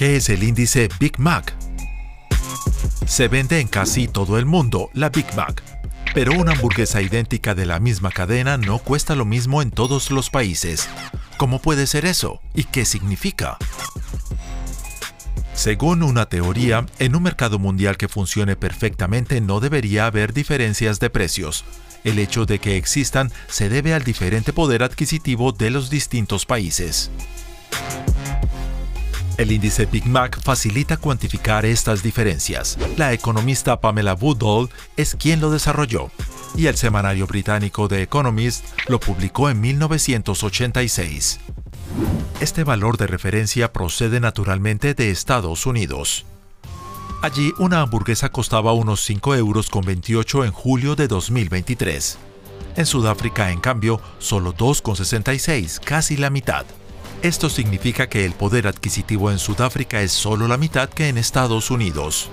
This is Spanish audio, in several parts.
¿Qué es el índice Big Mac? Se vende en casi todo el mundo la Big Mac, pero una hamburguesa idéntica de la misma cadena no cuesta lo mismo en todos los países. ¿Cómo puede ser eso? ¿Y qué significa? Según una teoría, en un mercado mundial que funcione perfectamente no debería haber diferencias de precios. El hecho de que existan se debe al diferente poder adquisitivo de los distintos países. El índice Big Mac facilita cuantificar estas diferencias. La economista Pamela Woodall es quien lo desarrolló, y el semanario británico The Economist lo publicó en 1986. Este valor de referencia procede naturalmente de Estados Unidos. Allí una hamburguesa costaba unos 5 euros con 28 en julio de 2023. En Sudáfrica, en cambio, solo 2,66, casi la mitad. Esto significa que el poder adquisitivo en Sudáfrica es solo la mitad que en Estados Unidos.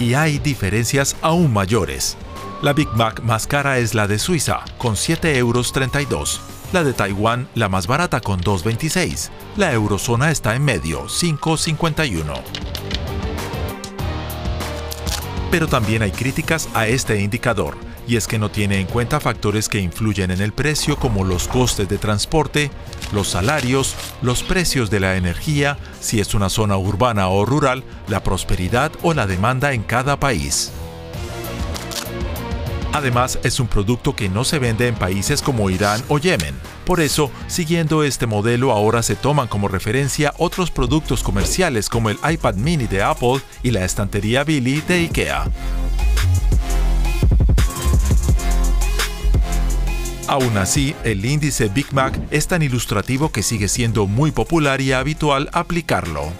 Y hay diferencias aún mayores. La Big Mac más cara es la de Suiza, con 7,32 euros. La de Taiwán, la más barata, con 2,26. La eurozona está en medio, 5,51. Pero también hay críticas a este indicador y es que no tiene en cuenta factores que influyen en el precio como los costes de transporte, los salarios, los precios de la energía, si es una zona urbana o rural, la prosperidad o la demanda en cada país. Además, es un producto que no se vende en países como Irán o Yemen. Por eso, siguiendo este modelo, ahora se toman como referencia otros productos comerciales como el iPad mini de Apple y la estantería Billy de IKEA. Aún así, el índice Big Mac es tan ilustrativo que sigue siendo muy popular y habitual aplicarlo.